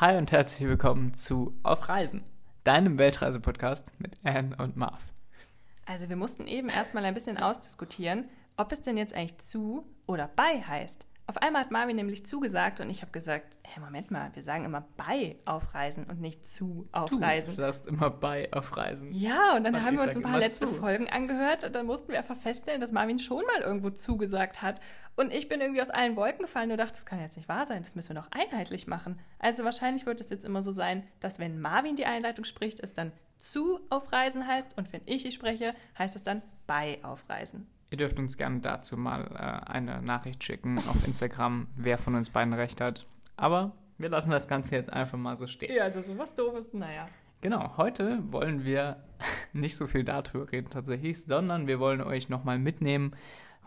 Hi und herzlich willkommen zu Auf Reisen, deinem Weltreise-Podcast mit Anne und Marv. Also wir mussten eben erstmal ein bisschen ausdiskutieren, ob es denn jetzt eigentlich zu oder bei heißt. Auf einmal hat Marvin nämlich zugesagt und ich habe gesagt, hey, Moment mal, wir sagen immer bei aufreisen und nicht zu aufreisen. Du sagst immer bei aufreisen. Ja, und dann und haben wir uns ein paar letzte zu. Folgen angehört und dann mussten wir einfach feststellen, dass Marvin schon mal irgendwo zugesagt hat. Und ich bin irgendwie aus allen Wolken gefallen und dachte, das kann jetzt nicht wahr sein, das müssen wir doch einheitlich machen. Also wahrscheinlich wird es jetzt immer so sein, dass wenn Marvin die Einleitung spricht, es dann zu aufreisen heißt und wenn ich sie spreche, heißt es dann bei aufreisen. Ihr dürft uns gerne dazu mal äh, eine Nachricht schicken auf Instagram, wer von uns beiden recht hat. Aber wir lassen das Ganze jetzt einfach mal so stehen. Ja, also so was Doofes, naja. Genau, heute wollen wir nicht so viel darüber reden tatsächlich, sondern wir wollen euch nochmal mitnehmen.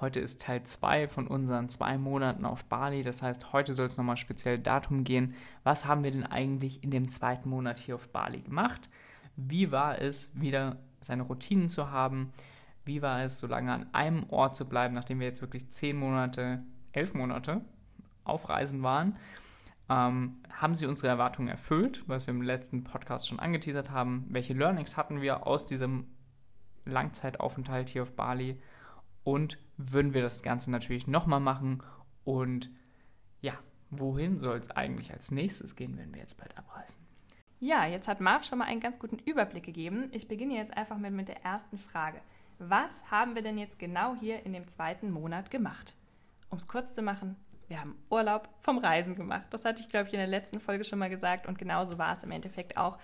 Heute ist Teil 2 von unseren zwei Monaten auf Bali. Das heißt, heute soll es nochmal speziell darum gehen, was haben wir denn eigentlich in dem zweiten Monat hier auf Bali gemacht? Wie war es, wieder seine Routinen zu haben? Wie war es, so lange an einem Ort zu bleiben, nachdem wir jetzt wirklich zehn Monate, elf Monate auf Reisen waren? Ähm, haben sie unsere Erwartungen erfüllt, was wir im letzten Podcast schon angeteasert haben? Welche Learnings hatten wir aus diesem Langzeitaufenthalt hier auf Bali? Und würden wir das Ganze natürlich nochmal machen? Und ja, wohin soll es eigentlich als nächstes gehen, wenn wir jetzt bald abreisen? Ja, jetzt hat Marv schon mal einen ganz guten Überblick gegeben. Ich beginne jetzt einfach mit, mit der ersten Frage was haben wir denn jetzt genau hier in dem zweiten Monat gemacht? Um es kurz zu machen, wir haben Urlaub vom Reisen gemacht. Das hatte ich, glaube ich, in der letzten Folge schon mal gesagt und genauso war es im Endeffekt auch.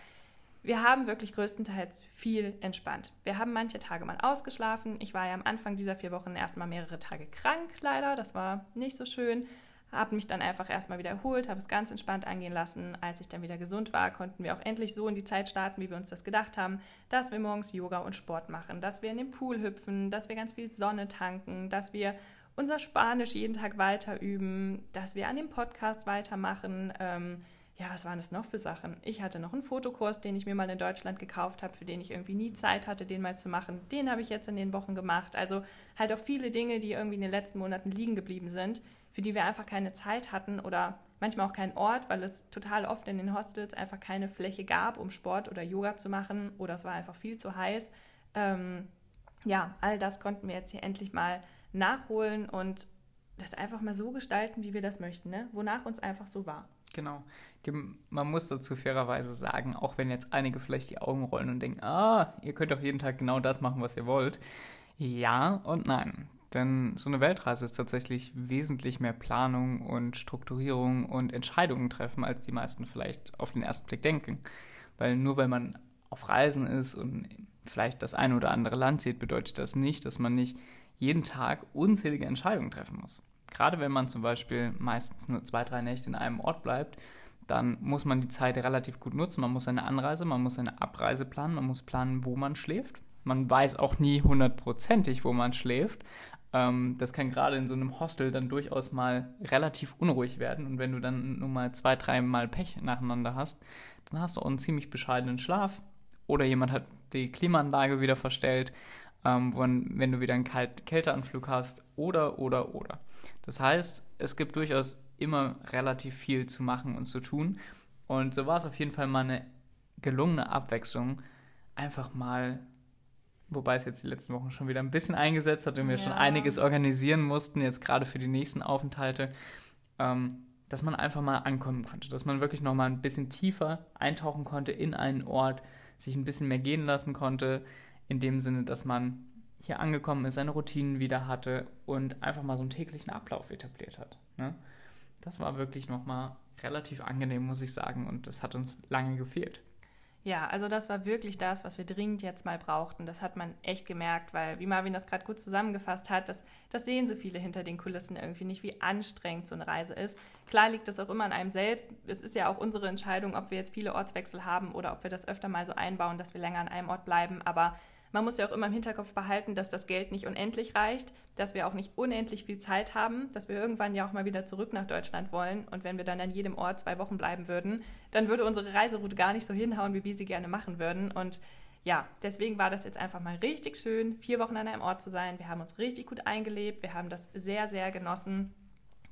Wir haben wirklich größtenteils viel entspannt. Wir haben manche Tage mal ausgeschlafen. Ich war ja am Anfang dieser vier Wochen erstmal mehrere Tage krank, leider. Das war nicht so schön habe mich dann einfach erstmal wieder erholt, habe es ganz entspannt angehen lassen. Als ich dann wieder gesund war, konnten wir auch endlich so in die Zeit starten, wie wir uns das gedacht haben, dass wir morgens Yoga und Sport machen, dass wir in den Pool hüpfen, dass wir ganz viel Sonne tanken, dass wir unser Spanisch jeden Tag weiter üben, dass wir an dem Podcast weitermachen. Ähm, ja, was waren das noch für Sachen? Ich hatte noch einen Fotokurs, den ich mir mal in Deutschland gekauft habe, für den ich irgendwie nie Zeit hatte, den mal zu machen. Den habe ich jetzt in den Wochen gemacht. Also halt auch viele Dinge, die irgendwie in den letzten Monaten liegen geblieben sind, für die wir einfach keine Zeit hatten oder manchmal auch keinen Ort, weil es total oft in den Hostels einfach keine Fläche gab, um Sport oder Yoga zu machen oder es war einfach viel zu heiß. Ähm, ja, all das konnten wir jetzt hier endlich mal nachholen und das einfach mal so gestalten, wie wir das möchten, ne? wonach uns einfach so war. Genau. Man muss dazu fairerweise sagen, auch wenn jetzt einige vielleicht die Augen rollen und denken, ah, ihr könnt doch jeden Tag genau das machen, was ihr wollt. Ja und nein. Denn so eine Weltreise ist tatsächlich wesentlich mehr Planung und Strukturierung und Entscheidungen treffen, als die meisten vielleicht auf den ersten Blick denken. Weil nur weil man auf Reisen ist und vielleicht das eine oder andere Land sieht, bedeutet das nicht, dass man nicht jeden Tag unzählige Entscheidungen treffen muss. Gerade wenn man zum Beispiel meistens nur zwei, drei Nächte in einem Ort bleibt, dann muss man die Zeit relativ gut nutzen. Man muss seine Anreise, man muss seine Abreise planen, man muss planen, wo man schläft. Man weiß auch nie hundertprozentig, wo man schläft, ähm, das kann gerade in so einem Hostel dann durchaus mal relativ unruhig werden. Und wenn du dann nur mal zwei, drei Mal Pech nacheinander hast, dann hast du auch einen ziemlich bescheidenen Schlaf. Oder jemand hat die Klimaanlage wieder verstellt, ähm, wenn, wenn du wieder einen Kalt Kälteanflug hast. Oder, oder, oder. Das heißt, es gibt durchaus immer relativ viel zu machen und zu tun. Und so war es auf jeden Fall mal eine gelungene Abwechslung, einfach mal wobei es jetzt die letzten Wochen schon wieder ein bisschen eingesetzt hat und wir ja. schon einiges organisieren mussten, jetzt gerade für die nächsten Aufenthalte, ähm, dass man einfach mal ankommen konnte, dass man wirklich noch mal ein bisschen tiefer eintauchen konnte in einen Ort, sich ein bisschen mehr gehen lassen konnte, in dem Sinne, dass man hier angekommen ist, seine Routinen wieder hatte und einfach mal so einen täglichen Ablauf etabliert hat. Ne? Das war wirklich noch mal relativ angenehm, muss ich sagen, und das hat uns lange gefehlt. Ja, also das war wirklich das, was wir dringend jetzt mal brauchten. Das hat man echt gemerkt, weil, wie Marvin das gerade gut zusammengefasst hat, das, das sehen so viele hinter den Kulissen irgendwie nicht, wie anstrengend so eine Reise ist. Klar liegt das auch immer an einem selbst. Es ist ja auch unsere Entscheidung, ob wir jetzt viele Ortswechsel haben oder ob wir das öfter mal so einbauen, dass wir länger an einem Ort bleiben. Aber man muss ja auch immer im Hinterkopf behalten, dass das Geld nicht unendlich reicht, dass wir auch nicht unendlich viel Zeit haben, dass wir irgendwann ja auch mal wieder zurück nach Deutschland wollen. Und wenn wir dann an jedem Ort zwei Wochen bleiben würden, dann würde unsere Reiseroute gar nicht so hinhauen, wie wir sie gerne machen würden. Und ja, deswegen war das jetzt einfach mal richtig schön, vier Wochen an einem Ort zu sein. Wir haben uns richtig gut eingelebt, wir haben das sehr, sehr genossen.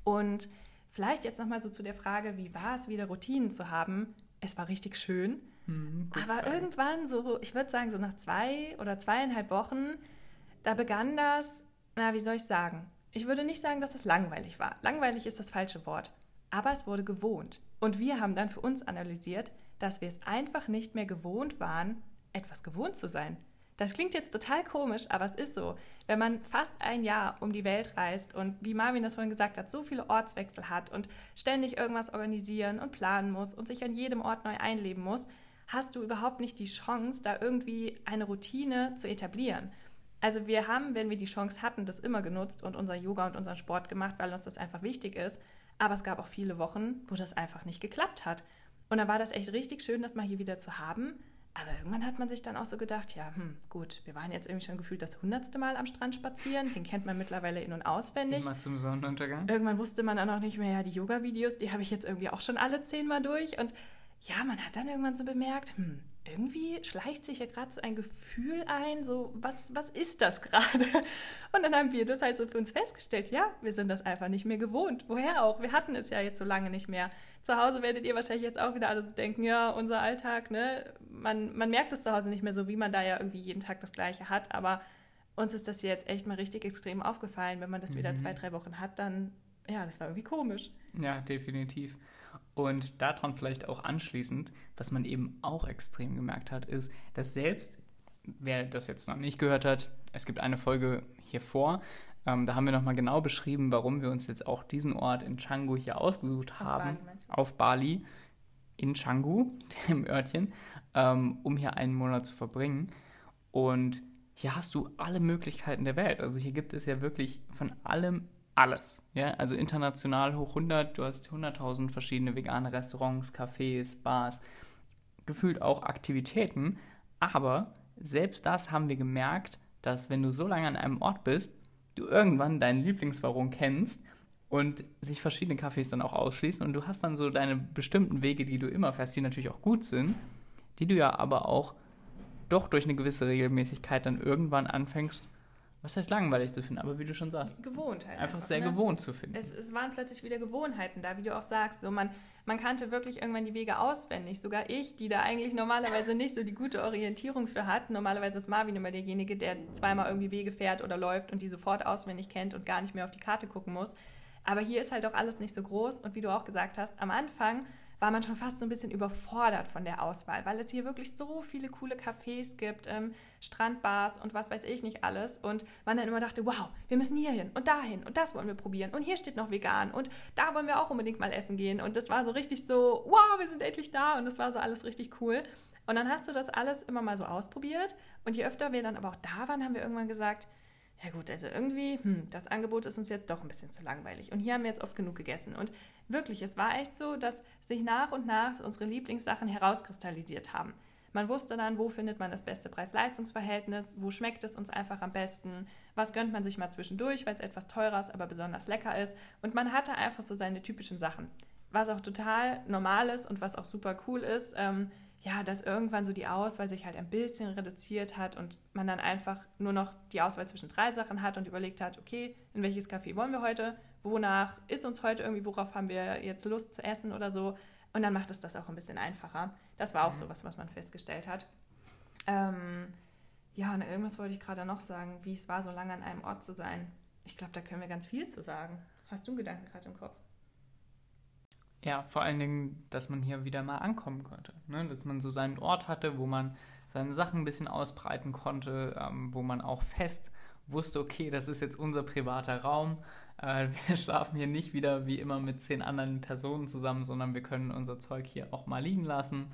Und vielleicht jetzt nochmal so zu der Frage, wie war es, wieder Routinen zu haben? Es war richtig schön. Hm, gut Aber Frage. irgendwann, so, ich würde sagen, so nach zwei oder zweieinhalb Wochen, da begann das, na, wie soll ich sagen? Ich würde nicht sagen, dass es langweilig war. Langweilig ist das falsche Wort. Aber es wurde gewohnt. Und wir haben dann für uns analysiert, dass wir es einfach nicht mehr gewohnt waren, etwas gewohnt zu sein. Das klingt jetzt total komisch, aber es ist so. Wenn man fast ein Jahr um die Welt reist und wie Marvin das vorhin gesagt hat, so viele Ortswechsel hat und ständig irgendwas organisieren und planen muss und sich an jedem Ort neu einleben muss, hast du überhaupt nicht die Chance, da irgendwie eine Routine zu etablieren. Also wir haben, wenn wir die Chance hatten, das immer genutzt und unser Yoga und unseren Sport gemacht, weil uns das einfach wichtig ist. Aber es gab auch viele Wochen, wo das einfach nicht geklappt hat. Und dann war das echt richtig schön, das mal hier wieder zu haben. Aber irgendwann hat man sich dann auch so gedacht, ja, hm, gut, wir waren jetzt irgendwie schon gefühlt das hundertste Mal am Strand spazieren. Den kennt man mittlerweile in- und auswendig. Immer zum Sonnenuntergang. Irgendwann wusste man dann auch nicht mehr, ja, die Yoga-Videos, die habe ich jetzt irgendwie auch schon alle zehnmal durch. Und ja, man hat dann irgendwann so bemerkt, hm, irgendwie schleicht sich ja gerade so ein Gefühl ein, so, was, was ist das gerade? Und dann haben wir das halt so für uns festgestellt, ja, wir sind das einfach nicht mehr gewohnt. Woher auch? Wir hatten es ja jetzt so lange nicht mehr. Zu Hause werdet ihr wahrscheinlich jetzt auch wieder alle so denken, ja, unser Alltag, ne, man, man merkt es zu Hause nicht mehr so, wie man da ja irgendwie jeden Tag das Gleiche hat, aber uns ist das jetzt echt mal richtig extrem aufgefallen. Wenn man das wieder Mhm. zwei, drei Wochen hat, dann, ja, das war irgendwie komisch. Ja, definitiv. Und daran vielleicht auch anschließend, was man eben auch extrem gemerkt hat, ist, dass selbst, wer das jetzt noch nicht gehört hat, es gibt eine Folge hier vor, ähm, da haben wir nochmal genau beschrieben, warum wir uns jetzt auch diesen Ort in Canggu hier ausgesucht haben. Bali meinst du? auf Bali, in Canggu, dem Örtchen, ähm, um hier einen Monat zu verbringen. Und hier hast du alle Möglichkeiten der Welt. Also hier gibt es ja wirklich von allem alles. Ja? Also international hoch 100, du hast 100.000 verschiedene vegane Restaurants, Cafés, Bars, gefühlt auch Aktivitäten. Aber selbst das haben wir gemerkt, dass wenn du so lange an einem Ort bist, du irgendwann deinen Lieblingswarum kennst und sich verschiedene Cafés dann auch ausschließen und du hast dann so deine bestimmten Wege, die du immer fährst, die natürlich auch gut sind, die du ja aber auch doch durch eine gewisse Regelmäßigkeit dann irgendwann anfängst, was heißt langweilig zu finden, aber wie du schon sagst, Gewohnt halt. einfach sehr ne? gewohnt zu finden. Es, es waren plötzlich wieder Gewohnheiten da, wie du auch sagst. So man, man kannte wirklich irgendwann die Wege auswendig. Sogar ich, die da eigentlich normalerweise nicht so die gute Orientierung für hat. Normalerweise ist Marvin immer derjenige, der zweimal irgendwie Wege fährt oder läuft und die sofort auswendig kennt und gar nicht mehr auf die Karte gucken muss. Aber hier ist halt auch alles nicht so groß. Und wie du auch gesagt hast, am Anfang war man schon fast so ein bisschen überfordert von der Auswahl, weil es hier wirklich so viele coole Cafés gibt, ähm, Strandbars und was weiß ich nicht alles. Und man dann immer dachte, wow, wir müssen hier hin und dahin und das wollen wir probieren. Und hier steht noch vegan und da wollen wir auch unbedingt mal essen gehen. Und das war so richtig so, wow, wir sind endlich da. Und das war so alles richtig cool. Und dann hast du das alles immer mal so ausprobiert. Und je öfter wir dann aber auch da waren, haben wir irgendwann gesagt, ja gut, also irgendwie, hm, das Angebot ist uns jetzt doch ein bisschen zu langweilig. Und hier haben wir jetzt oft genug gegessen. Und wirklich, es war echt so, dass sich nach und nach unsere Lieblingssachen herauskristallisiert haben. Man wusste dann, wo findet man das beste Preis-Leistungs-Verhältnis, wo schmeckt es uns einfach am besten, was gönnt man sich mal zwischendurch, weil es etwas teurer ist, aber besonders lecker ist. Und man hatte einfach so seine typischen Sachen. Was auch total normal ist und was auch super cool ist, ähm, ja, dass irgendwann so die Auswahl sich halt ein bisschen reduziert hat und man dann einfach nur noch die Auswahl zwischen drei Sachen hat und überlegt hat, okay, in welches Café wollen wir heute, wonach ist uns heute irgendwie, worauf haben wir jetzt Lust zu essen oder so. Und dann macht es das auch ein bisschen einfacher. Das war auch so was, was man festgestellt hat. Ähm, ja, und irgendwas wollte ich gerade noch sagen, wie es war, so lange an einem Ort zu sein. Ich glaube, da können wir ganz viel zu sagen. Hast du einen Gedanken gerade im Kopf? Ja, vor allen Dingen, dass man hier wieder mal ankommen konnte. Ne? Dass man so seinen Ort hatte, wo man seine Sachen ein bisschen ausbreiten konnte, ähm, wo man auch fest wusste, okay, das ist jetzt unser privater Raum. Äh, wir schlafen hier nicht wieder wie immer mit zehn anderen Personen zusammen, sondern wir können unser Zeug hier auch mal liegen lassen.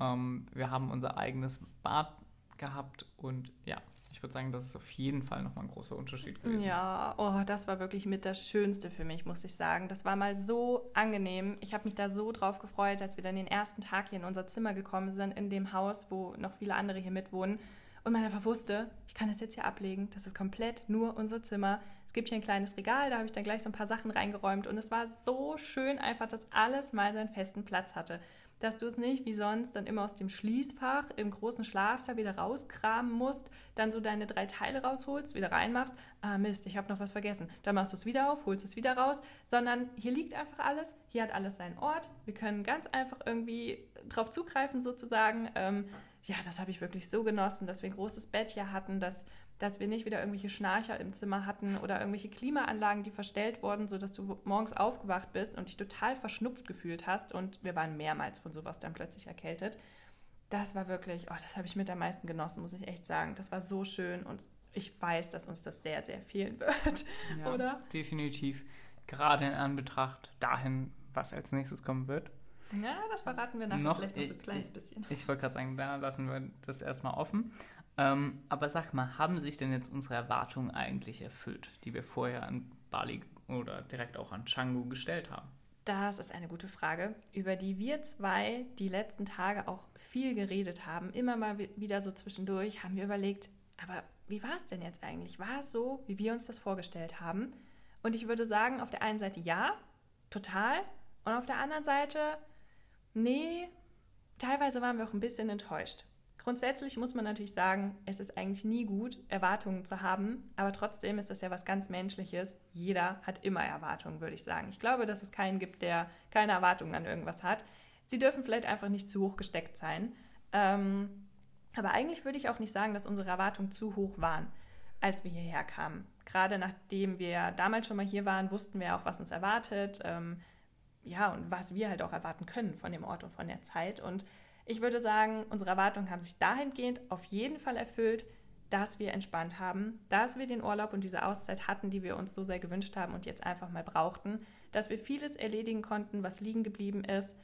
Ähm, wir haben unser eigenes Bad gehabt und ja, ich würde sagen, das ist auf jeden Fall nochmal ein großer Unterschied gewesen. Ja, oh, das war wirklich mit das Schönste für mich, muss ich sagen. Das war mal so angenehm. Ich habe mich da so drauf gefreut, als wir dann den ersten Tag hier in unser Zimmer gekommen sind, in dem Haus, wo noch viele andere hier mitwohnen. Und man einfach wusste, ich kann das jetzt hier ablegen. Das ist komplett nur unser Zimmer. Es gibt hier ein kleines Regal, da habe ich dann gleich so ein paar Sachen reingeräumt. Und es war so schön einfach, dass alles mal seinen festen Platz hatte. Dass du es nicht wie sonst dann immer aus dem Schließfach im großen Schlafsaal wieder rauskramen musst, dann so deine drei Teile rausholst, wieder reinmachst, ah Mist, ich habe noch was vergessen. Dann machst du es wieder auf, holst es wieder raus, sondern hier liegt einfach alles, hier hat alles seinen Ort. Wir können ganz einfach irgendwie drauf zugreifen sozusagen. Ähm, ja, das habe ich wirklich so genossen, dass wir ein großes Bett hier hatten, dass dass wir nicht wieder irgendwelche Schnarcher im Zimmer hatten oder irgendwelche Klimaanlagen, die verstellt wurden, sodass du morgens aufgewacht bist und dich total verschnupft gefühlt hast. Und wir waren mehrmals von sowas dann plötzlich erkältet. Das war wirklich, oh, das habe ich mit am meisten genossen, muss ich echt sagen. Das war so schön und ich weiß, dass uns das sehr, sehr fehlen wird, ja, oder? Definitiv. Gerade in Anbetracht dahin, was als nächstes kommen wird. Ja, das verraten wir nachher noch, vielleicht noch so ein kleines bisschen. Ich, ich wollte gerade sagen, da lassen wir das erstmal offen. Ähm, aber sag mal, haben sich denn jetzt unsere Erwartungen eigentlich erfüllt, die wir vorher an Bali oder direkt auch an Canggu gestellt haben? Das ist eine gute Frage, über die wir zwei die letzten Tage auch viel geredet haben. Immer mal wieder so zwischendurch haben wir überlegt, aber wie war es denn jetzt eigentlich? War es so, wie wir uns das vorgestellt haben? Und ich würde sagen, auf der einen Seite ja, total. Und auf der anderen Seite, nee, teilweise waren wir auch ein bisschen enttäuscht. Grundsätzlich muss man natürlich sagen, es ist eigentlich nie gut, Erwartungen zu haben, aber trotzdem ist das ja was ganz Menschliches. Jeder hat immer Erwartungen, würde ich sagen. Ich glaube, dass es keinen gibt, der keine Erwartungen an irgendwas hat. Sie dürfen vielleicht einfach nicht zu hoch gesteckt sein. Ähm, aber eigentlich würde ich auch nicht sagen, dass unsere Erwartungen zu hoch waren, als wir hierher kamen. Gerade nachdem wir damals schon mal hier waren, wussten wir auch, was uns erwartet. Ähm, ja, und was wir halt auch erwarten können von dem Ort und von der Zeit. Und ich würde sagen, unsere Erwartungen haben sich dahingehend auf jeden Fall erfüllt, dass wir entspannt haben, dass wir den Urlaub und diese Auszeit hatten, die wir uns so sehr gewünscht haben und jetzt einfach mal brauchten, dass wir vieles erledigen konnten, was liegen geblieben ist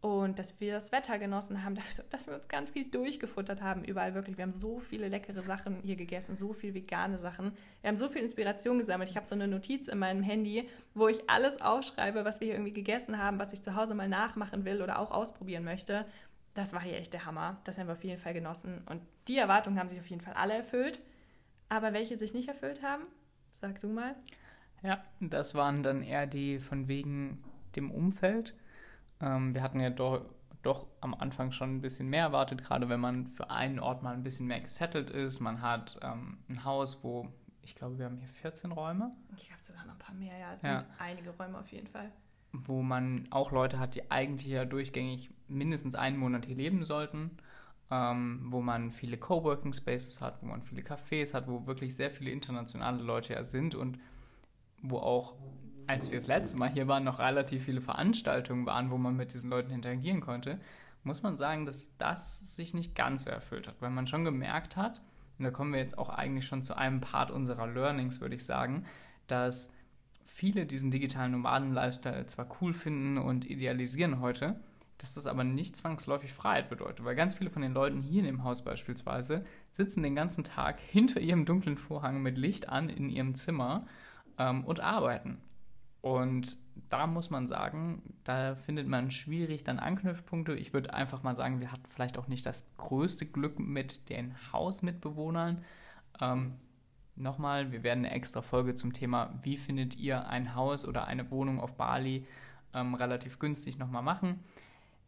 und dass wir das Wetter genossen haben, dass wir uns ganz viel durchgefuttert haben, überall wirklich. Wir haben so viele leckere Sachen hier gegessen, so viel vegane Sachen. Wir haben so viel Inspiration gesammelt. Ich habe so eine Notiz in meinem Handy, wo ich alles aufschreibe, was wir hier irgendwie gegessen haben, was ich zu Hause mal nachmachen will oder auch ausprobieren möchte das war hier echt der Hammer. Das haben wir auf jeden Fall genossen. Und die Erwartungen haben sich auf jeden Fall alle erfüllt. Aber welche sich nicht erfüllt haben, sag du mal. Ja, das waren dann eher die von wegen dem Umfeld. Ähm, wir hatten ja doch, doch am Anfang schon ein bisschen mehr erwartet, gerade wenn man für einen Ort mal ein bisschen mehr gesettelt ist. Man hat ähm, ein Haus, wo ich glaube, wir haben hier 14 Räume. Ich habe sogar noch ein paar mehr, ja. Es ja. sind einige Räume auf jeden Fall wo man auch Leute hat, die eigentlich ja durchgängig mindestens einen Monat hier leben sollten, ähm, wo man viele Coworking Spaces hat, wo man viele Cafés hat, wo wirklich sehr viele internationale Leute ja sind und wo auch, als wir das letzte Mal hier waren, noch relativ viele Veranstaltungen waren, wo man mit diesen Leuten interagieren konnte, muss man sagen, dass das sich nicht ganz so erfüllt hat, weil man schon gemerkt hat, und da kommen wir jetzt auch eigentlich schon zu einem Part unserer Learnings, würde ich sagen, dass viele diesen digitalen Nomaden-Lifestyle zwar cool finden und idealisieren heute, dass das aber nicht zwangsläufig Freiheit bedeutet, weil ganz viele von den Leuten hier in dem Haus beispielsweise sitzen den ganzen Tag hinter ihrem dunklen Vorhang mit Licht an in ihrem Zimmer ähm, und arbeiten. Und da muss man sagen, da findet man schwierig dann Anknüpfpunkte. Ich würde einfach mal sagen, wir hatten vielleicht auch nicht das größte Glück mit den Hausmitbewohnern. Ähm, nochmal, wir werden eine extra Folge zum Thema, wie findet ihr ein Haus oder eine Wohnung auf Bali ähm, relativ günstig nochmal machen.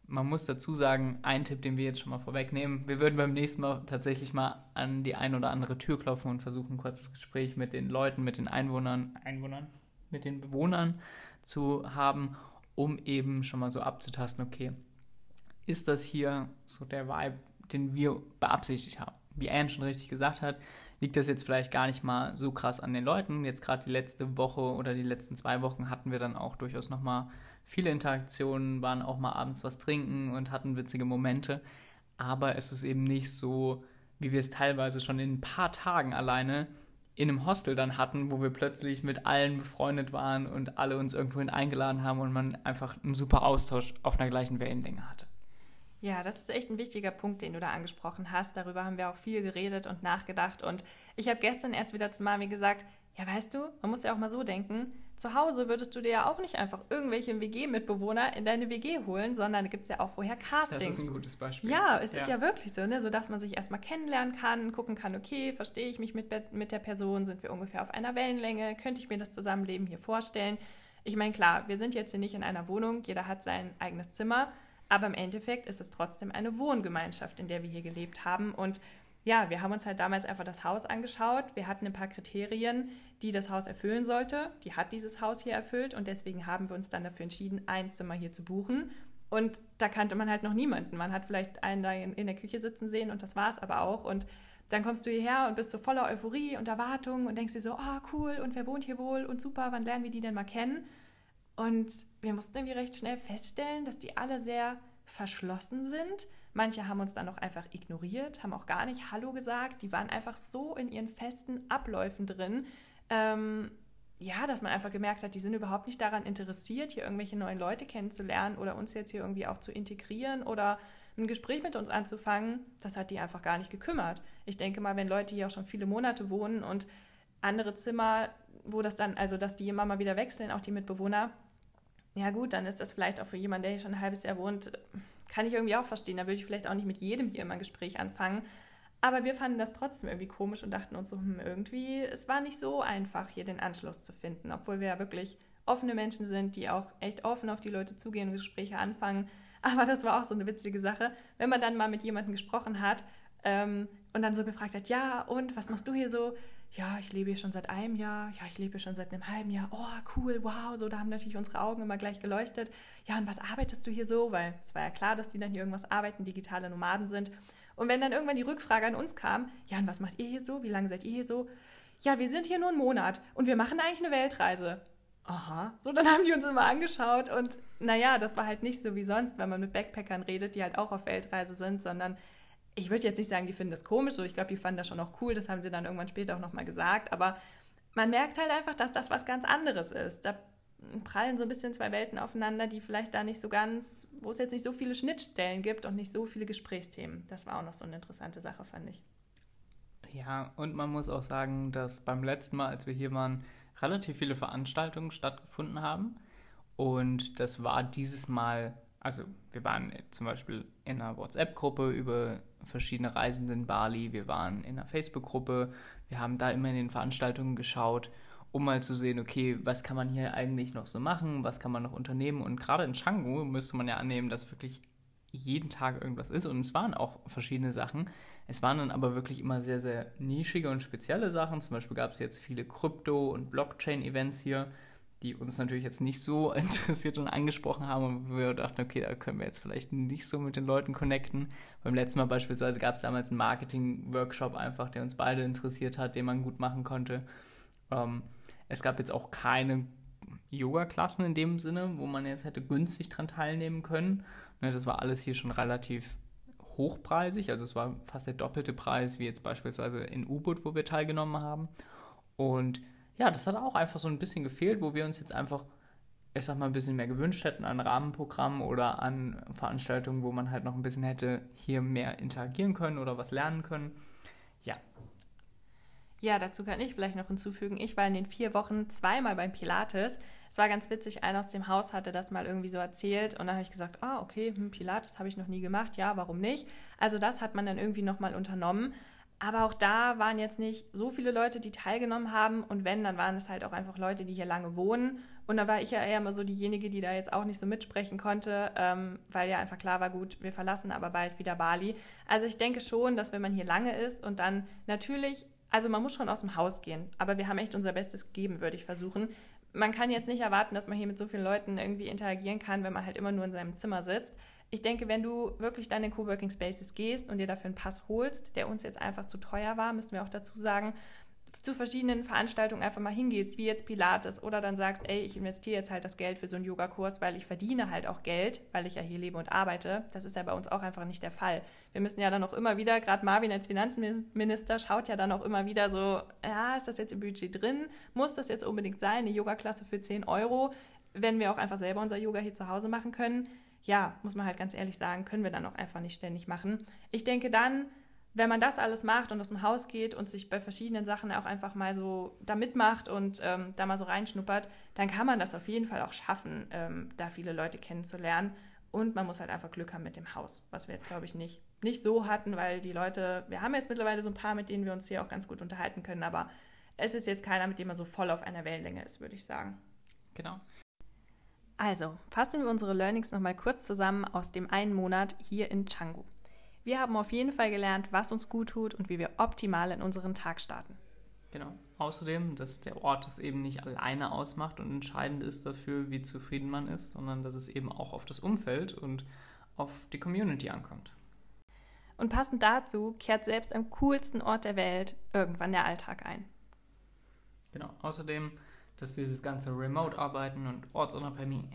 Man muss dazu sagen, ein Tipp, den wir jetzt schon mal vorwegnehmen, wir würden beim nächsten Mal tatsächlich mal an die ein oder andere Tür klopfen und versuchen, ein kurzes Gespräch mit den Leuten, mit den Einwohnern, Einwohnern, mit den Bewohnern zu haben, um eben schon mal so abzutasten, okay, ist das hier so der Vibe, den wir beabsichtigt haben? Wie Anne schon richtig gesagt hat, liegt das jetzt vielleicht gar nicht mal so krass an den Leuten. Jetzt gerade die letzte Woche oder die letzten zwei Wochen hatten wir dann auch durchaus nochmal viele Interaktionen, waren auch mal abends was trinken und hatten witzige Momente. Aber es ist eben nicht so, wie wir es teilweise schon in ein paar Tagen alleine in einem Hostel dann hatten, wo wir plötzlich mit allen befreundet waren und alle uns irgendwohin eingeladen haben und man einfach einen super Austausch auf einer gleichen Wellenlänge hatte. Ja, das ist echt ein wichtiger Punkt, den du da angesprochen hast. Darüber haben wir auch viel geredet und nachgedacht. Und ich habe gestern erst wieder zu Mami gesagt, ja, weißt du, man muss ja auch mal so denken, zu Hause würdest du dir ja auch nicht einfach irgendwelche WG-Mitbewohner in deine WG holen, sondern da gibt es ja auch vorher Castings. Das ist ein gutes Beispiel. Ja, es ja. ist ja wirklich so, ne? so dass man sich erstmal kennenlernen kann, gucken kann, okay, verstehe ich mich mit, mit der Person, sind wir ungefähr auf einer Wellenlänge, könnte ich mir das Zusammenleben hier vorstellen. Ich meine, klar, wir sind jetzt hier nicht in einer Wohnung, jeder hat sein eigenes Zimmer, aber im Endeffekt ist es trotzdem eine Wohngemeinschaft, in der wir hier gelebt haben. Und ja, wir haben uns halt damals einfach das Haus angeschaut. Wir hatten ein paar Kriterien, die das Haus erfüllen sollte. Die hat dieses Haus hier erfüllt und deswegen haben wir uns dann dafür entschieden, ein Zimmer hier zu buchen. Und da kannte man halt noch niemanden. Man hat vielleicht einen da in, der Küche sitzen sehen und das war es aber auch. Und dann kommst du hierher und bist so voller Euphorie und Erwartung und denkst dir so, oh cool, und wer wohnt hier wohl und super, wann lernen wir die denn mal kennen? Und wir mussten irgendwie recht schnell feststellen, dass die alle sehr verschlossen sind. Manche haben uns dann auch einfach ignoriert, haben auch gar nicht Hallo gesagt. Die waren einfach so in ihren festen Abläufen drin, ähm, ja, dass man einfach gemerkt hat, die sind überhaupt nicht daran interessiert, hier irgendwelche neuen Leute kennenzulernen oder uns jetzt hier irgendwie auch zu integrieren oder ein Gespräch mit uns anzufangen. Das hat die einfach gar nicht gekümmert. Ich denke mal, wenn Leute hier auch schon viele Monate wohnen und andere Zimmer, wo das dann, also dass die immer mal wieder wechseln, auch die Mitbewohner, ja gut, dann ist das vielleicht auch für jemanden, der hier schon ein halbes Jahr wohnt, kann ich irgendwie auch verstehen. Da würde ich vielleicht auch nicht mit jedem hier immer ein Gespräch anfangen. Aber wir fanden das trotzdem irgendwie komisch und dachten uns so, hm, irgendwie, es war nicht so einfach, hier den Anschluss zu finden, obwohl wir ja wirklich offene Menschen sind, die auch echt offen auf die Leute zugehen und Gespräche anfangen. Aber das war auch so eine witzige Sache, wenn man dann mal mit jemandem gesprochen hat ähm, und dann so gefragt hat, ja, und was machst du hier so? Ja, ich lebe hier schon seit einem Jahr, ja, ich lebe hier schon seit einem halben Jahr, oh, cool, wow, so, da haben natürlich unsere Augen immer gleich geleuchtet. Ja, und was arbeitest du hier so? Weil es war ja klar, dass die dann hier irgendwas arbeiten, digitale Nomaden sind. Und wenn dann irgendwann die Rückfrage an uns kam, ja, und was macht ihr hier so? Wie lange seid ihr hier so? Ja, wir sind hier nur einen Monat und wir machen eigentlich eine Weltreise. Aha. So, dann haben die uns immer angeschaut und naja, das war halt nicht so wie sonst, wenn man mit Backpackern redet, die halt auch auf Weltreise sind, sondern ich würde jetzt nicht sagen, die finden das komisch, so ich glaube, die fanden das schon auch cool, das haben sie dann irgendwann später auch nochmal gesagt, aber man merkt halt einfach, dass das was ganz anderes ist. Da prallen so ein bisschen zwei Welten aufeinander, die vielleicht da nicht so ganz, wo es jetzt nicht so viele Schnittstellen gibt und nicht so viele Gesprächsthemen. Das war auch noch so eine interessante Sache, fand ich. Ja, und man muss auch sagen, dass beim letzten Mal, als wir hier waren, relativ viele Veranstaltungen stattgefunden haben. Und das war dieses Mal, also wir waren zum Beispiel in einer WhatsApp-Gruppe über verschiedene Reisende in Bali, wir waren in einer Facebook-Gruppe, wir haben da immer in den Veranstaltungen geschaut um mal zu sehen, okay, was kann man hier eigentlich noch so machen, was kann man noch unternehmen. Und gerade in Canggu müsste man ja annehmen, dass wirklich jeden Tag irgendwas ist. Und es waren auch verschiedene Sachen. Es waren dann aber wirklich immer sehr, sehr nischige und spezielle Sachen. Zum Beispiel gab es jetzt viele Krypto- und Blockchain-Events hier, die uns natürlich jetzt nicht so interessiert und angesprochen haben. Und wir dachten, okay, da können wir jetzt vielleicht nicht so mit den Leuten connecten. Beim letzten Mal beispielsweise gab es damals einen Marketing-Workshop einfach, der uns beide interessiert hat, den man gut machen konnte. Ähm, es gab jetzt auch keine Yoga-Klassen in dem Sinne, wo man jetzt hätte günstig dran teilnehmen können. Ne, das war alles hier schon relativ hochpreisig, also es war fast der doppelte Preis wie jetzt beispielsweise in U-Boot, wo wir teilgenommen haben. Und ja, das hat auch einfach so ein bisschen gefehlt, wo wir uns jetzt einfach, ich sag mal, ein bisschen mehr gewünscht hätten an Rahmenprogrammen oder an Veranstaltungen, wo man halt noch ein bisschen hätte hier mehr interagieren können oder was lernen können. Ja, ja, dazu kann ich vielleicht noch hinzufügen. Ich war in den vier Wochen zweimal beim Pilates. Es war ganz witzig, einer aus dem Haus hatte das mal irgendwie so erzählt und dann habe ich gesagt, ah, okay, hm, Pilates habe ich noch nie gemacht, ja, warum nicht? Also das hat man dann irgendwie nochmal unternommen. Aber auch da waren jetzt nicht so viele Leute, die teilgenommen haben. Und wenn, dann waren es halt auch einfach Leute, die hier lange wohnen. Und da war ich ja eher mal so diejenige, die da jetzt auch nicht so mitsprechen konnte, ähm, weil ja einfach klar war, gut, wir verlassen aber bald wieder Bali. Also ich denke schon, dass wenn man hier lange ist und dann natürlich also man muss schon aus dem Haus gehen, aber wir haben echt unser Bestes gegeben, würde ich versuchen. Man kann jetzt nicht erwarten, dass man hier mit so vielen Leuten irgendwie interagieren kann, wenn man halt immer nur in seinem Zimmer sitzt. Ich denke, wenn du wirklich deine Coworking Spaces gehst und dir dafür einen Pass holst, der uns jetzt einfach zu teuer war, müssen wir auch dazu sagen, zu verschiedenen Veranstaltungen einfach mal hingehst, wie jetzt Pilates, oder dann sagst, ey, ich investiere jetzt halt das Geld für so einen Yogakurs, weil ich verdiene halt auch Geld, weil ich ja hier lebe und arbeite. Das ist ja bei uns auch einfach nicht der Fall. Wir müssen ja dann auch immer wieder, gerade Marvin als Finanzminister schaut ja dann auch immer wieder so, ja, ist das jetzt im Budget drin? Muss das jetzt unbedingt sein? Eine Yogaklasse für 10 Euro, wenn wir auch einfach selber unser Yoga hier zu Hause machen können? Ja, muss man halt ganz ehrlich sagen, können wir dann auch einfach nicht ständig machen. Ich denke dann, wenn man das alles macht und aus dem Haus geht und sich bei verschiedenen Sachen auch einfach mal so da mitmacht und ähm, da mal so reinschnuppert, dann kann man das auf jeden Fall auch schaffen, ähm, da viele Leute kennenzulernen. Und man muss halt einfach Glück haben mit dem Haus, was wir jetzt, glaube ich, nicht, nicht so hatten, weil die Leute, wir haben jetzt mittlerweile so ein paar, mit denen wir uns hier auch ganz gut unterhalten können, aber es ist jetzt keiner, mit dem man so voll auf einer Wellenlänge ist, würde ich sagen. Genau. Also, fassen wir unsere Learnings nochmal kurz zusammen aus dem einen Monat hier in Canggu. Wir haben auf jeden Fall gelernt, was uns gut tut und wie wir optimal in unseren Tag starten. Genau. Außerdem, dass der Ort es eben nicht alleine ausmacht und entscheidend ist dafür, wie zufrieden man ist, sondern dass es eben auch auf das Umfeld und auf die Community ankommt. Und passend dazu kehrt selbst am coolsten Ort der Welt irgendwann der Alltag ein. Genau. Außerdem, dass dieses ganze Remote-Arbeiten und ortsunabhängig,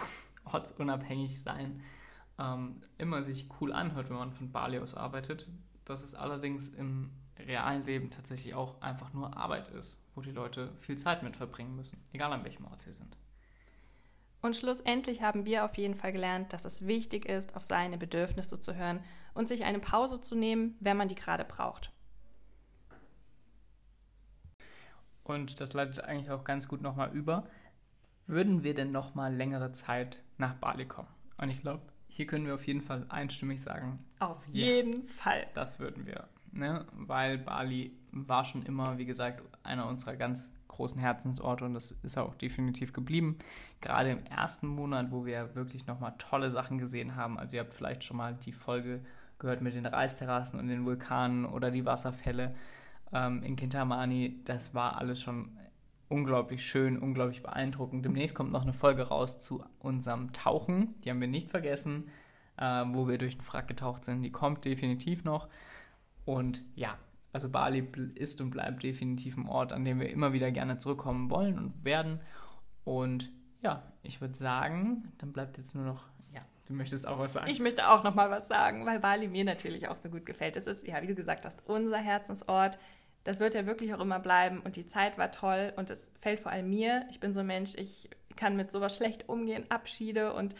ortsunabhängig sein ähm, immer sich cool anhört, wenn man von Bali aus arbeitet. Dass es allerdings im realen Leben tatsächlich auch einfach nur Arbeit ist, wo die Leute viel Zeit mit verbringen müssen, egal an welchem Ort sie sind. Und schlussendlich haben wir auf jeden Fall gelernt, dass es wichtig ist, auf seine Bedürfnisse zu hören und sich eine Pause zu nehmen, wenn man die gerade braucht. Und das leitet eigentlich auch ganz gut nochmal über. Würden wir denn nochmal längere Zeit nach Bali kommen? Und ich glaube, hier können wir auf jeden Fall einstimmig sagen. Auf jeden ja, Fall. Das würden wir. Ne? Weil Bali war schon immer, wie gesagt, einer unserer ganz großen Herzensorte und das ist auch definitiv geblieben. Gerade im ersten Monat, wo wir wirklich nochmal tolle Sachen gesehen haben. Also ihr habt vielleicht schon mal die Folge gehört mit den Reisterrassen und den Vulkanen oder die Wasserfälle ähm, in Kintamani. Das war alles schon unglaublich schön, unglaublich beeindruckend. Demnächst kommt noch eine Folge raus zu unserem Tauchen. Die haben wir nicht vergessen, äh, wo wir durch den Frack getaucht sind. Die kommt definitiv noch. Und ja, also Bali ist und bleibt definitiv ein Ort, an dem wir immer wieder gerne zurückkommen wollen und werden. Und ja, ich würde sagen, dann bleibt jetzt nur noch, ja, du möchtest auch was sagen. Ich möchte auch noch mal was sagen, weil Bali mir natürlich auch so gut gefällt. Es ist, ja, wie du gesagt hast, unser Herzensort. Das wird ja wirklich auch immer bleiben und die Zeit war toll und es fällt vor allem mir. Ich bin so ein Mensch, ich kann mit sowas schlecht umgehen, Abschiede und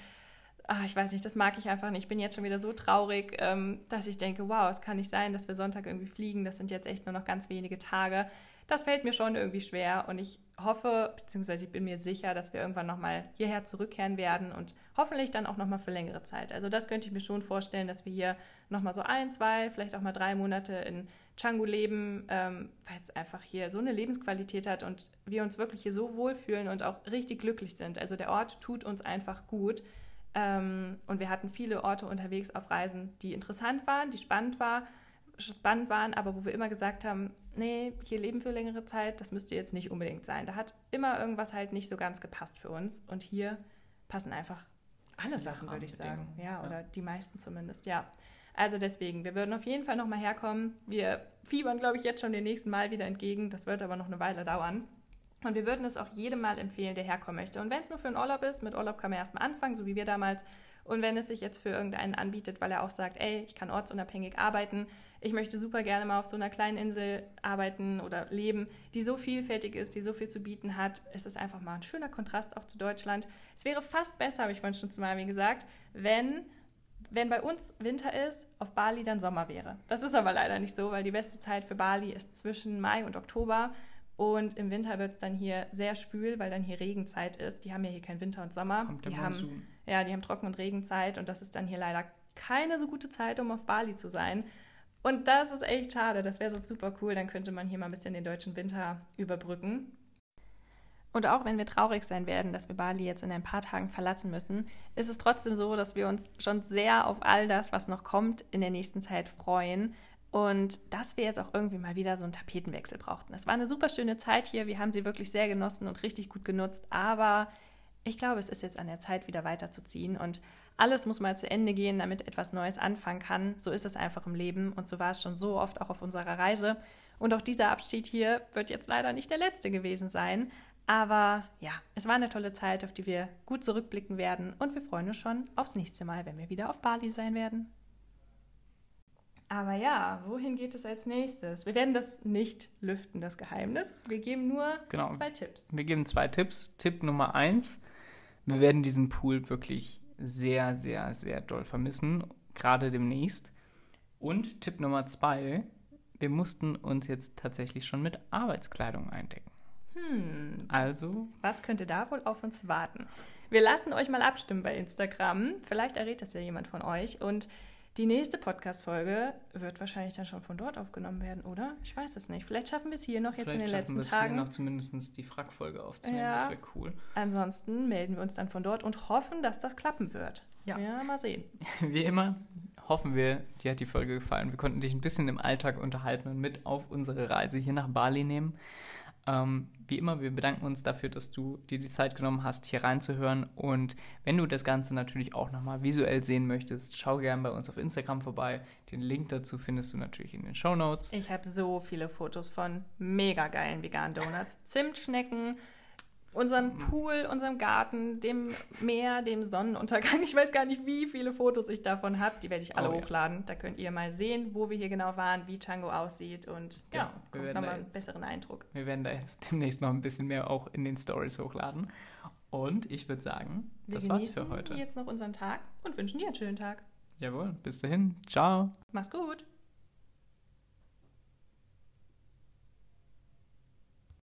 ach, ich weiß nicht, das mag ich einfach nicht. Ich bin jetzt schon wieder so traurig, ähm, dass ich denke, wow, es kann nicht sein, dass wir Sonntag irgendwie fliegen. Das sind jetzt echt nur noch ganz wenige Tage. Das fällt mir schon irgendwie schwer und ich hoffe, beziehungsweise ich bin mir sicher, dass wir irgendwann nochmal hierher zurückkehren werden und hoffentlich dann auch nochmal für längere Zeit. Also das könnte ich mir schon vorstellen, dass wir hier nochmal so ein, zwei, vielleicht auch mal drei Monate in Canggu leben, ähm, weil es einfach hier so eine Lebensqualität hat und wir uns wirklich hier so wohlfühlen und auch richtig glücklich sind. Also der Ort tut uns einfach gut. Ähm, und wir hatten viele Orte unterwegs auf Reisen, die interessant waren, die spannend, war, spannend waren, aber wo wir immer gesagt haben, nee, hier leben für längere Zeit, das müsste jetzt nicht unbedingt sein. Da hat immer irgendwas halt nicht so ganz gepasst für uns. Und hier passen einfach alle Sachen, würde ich sagen. Ja, oder ja. die meisten zumindest, ja. Also deswegen, wir würden auf jeden Fall nochmal herkommen. Wir fiebern, glaube ich, jetzt schon den nächsten Mal wieder entgegen. Das wird aber noch eine Weile dauern. Und wir würden es auch jedem mal empfehlen, der herkommen möchte. Und wenn es nur für einen Urlaub ist, mit Urlaub kann man erstmal anfangen, so wie wir damals. Und wenn es sich jetzt für irgendeinen anbietet, weil er auch sagt, ey, ich kann ortsunabhängig arbeiten, ich möchte super gerne mal auf so einer kleinen Insel arbeiten oder leben, die so vielfältig ist, die so viel zu bieten hat, ist es einfach mal ein schöner Kontrast auch zu Deutschland. Es wäre fast besser, habe ich vorhin schon zu Marvin gesagt, wenn wenn bei uns Winter ist, auf Bali dann Sommer wäre. Das ist aber leider nicht so, weil die beste Zeit für Bali ist zwischen Mai und Oktober. Und im Winter wird es dann hier sehr spül, weil dann hier Regenzeit ist. Die haben ja hier keinen Winter und Sommer. Kommt die haben, ja, die haben Trocken- und Regenzeit und das ist dann hier leider keine so gute Zeit, um auf Bali zu sein. Und das ist echt schade. Das wäre so super cool. Dann könnte man hier mal ein bisschen den deutschen Winter überbrücken. Und auch wenn wir traurig sein werden, dass wir Bali jetzt in ein paar Tagen verlassen müssen, ist es trotzdem so, dass wir uns schon sehr auf all das, was noch kommt, in der nächsten Zeit freuen und dass wir jetzt auch irgendwie mal wieder so einen Tapetenwechsel brauchten. Es war eine super schöne Zeit hier, wir haben sie wirklich sehr genossen und richtig gut genutzt, aber ich glaube, es ist jetzt an der Zeit, wieder weiterzuziehen und alles muss mal zu Ende gehen, damit etwas Neues anfangen kann. So ist es einfach im Leben und so war es schon so oft auch auf unserer Reise. Und auch dieser Abschied hier wird jetzt leider nicht der letzte gewesen sein. Aber ja, es war eine tolle Zeit, auf die wir gut zurückblicken werden und wir freuen uns schon aufs nächste Mal, wenn wir wieder auf Bali sein werden. Aber ja, wohin geht es als nächstes? Wir werden das nicht lüften, das Geheimnis. Wir geben nur genau. zwei Tipps. Wir geben zwei Tipps. Tipp Nummer eins: Wir werden diesen Pool wirklich sehr, sehr, sehr doll vermissen, gerade demnächst. Und Tipp Nummer zwei: Wir mussten uns jetzt tatsächlich schon mit Arbeitskleidung eindecken. Hm. Also. Was könnte da wohl auf uns warten? Wir lassen euch mal abstimmen bei Instagram. Vielleicht errät das ja jemand von euch. Und Die nächste Podcast-Folge wird wahrscheinlich dann schon von dort aufgenommen werden, oder? Ich weiß es nicht. Vielleicht schaffen wir es hier noch jetzt in den letzten Tagen. Hier noch zumindest die Frack-Folge aufzunehmen. Ja. Das wäre cool. Ansonsten melden wir uns dann von dort und hoffen, dass das klappen wird. Ja. ja, mal sehen. Wie immer hoffen wir, dir hat die Folge gefallen. Wir konnten dich ein bisschen im Alltag unterhalten und mit auf unsere Reise hier nach Bali nehmen. Ähm, wie immer, wir bedanken uns dafür, dass du dir die Zeit genommen hast, hier reinzuhören. Und wenn du das Ganze natürlich auch nochmal visuell sehen möchtest, schau gerne bei uns auf Instagram vorbei. Den Link dazu findest du natürlich in den Show Notes. Ich habe so viele Fotos von mega geilen veganen Donuts, Zimtschnecken, unserem Pool, unserem Garten, dem Meer, dem Sonnenuntergang. Ich weiß gar nicht, wie viele Fotos ich davon habe. Die werde ich alle Oh, ja. hochladen. Da könnt ihr mal sehen, wo wir hier genau waren, wie Chango aussieht und Genau, ja, wir nochmal einen besseren Eindruck. Wir werden da jetzt demnächst noch ein bisschen mehr auch in den Stories hochladen. Und ich würde sagen, Wir das war's für heute. jetzt noch unseren Tag und wünschen dir einen schönen Tag. Jawohl, bis dahin. Ciao. Mach's gut.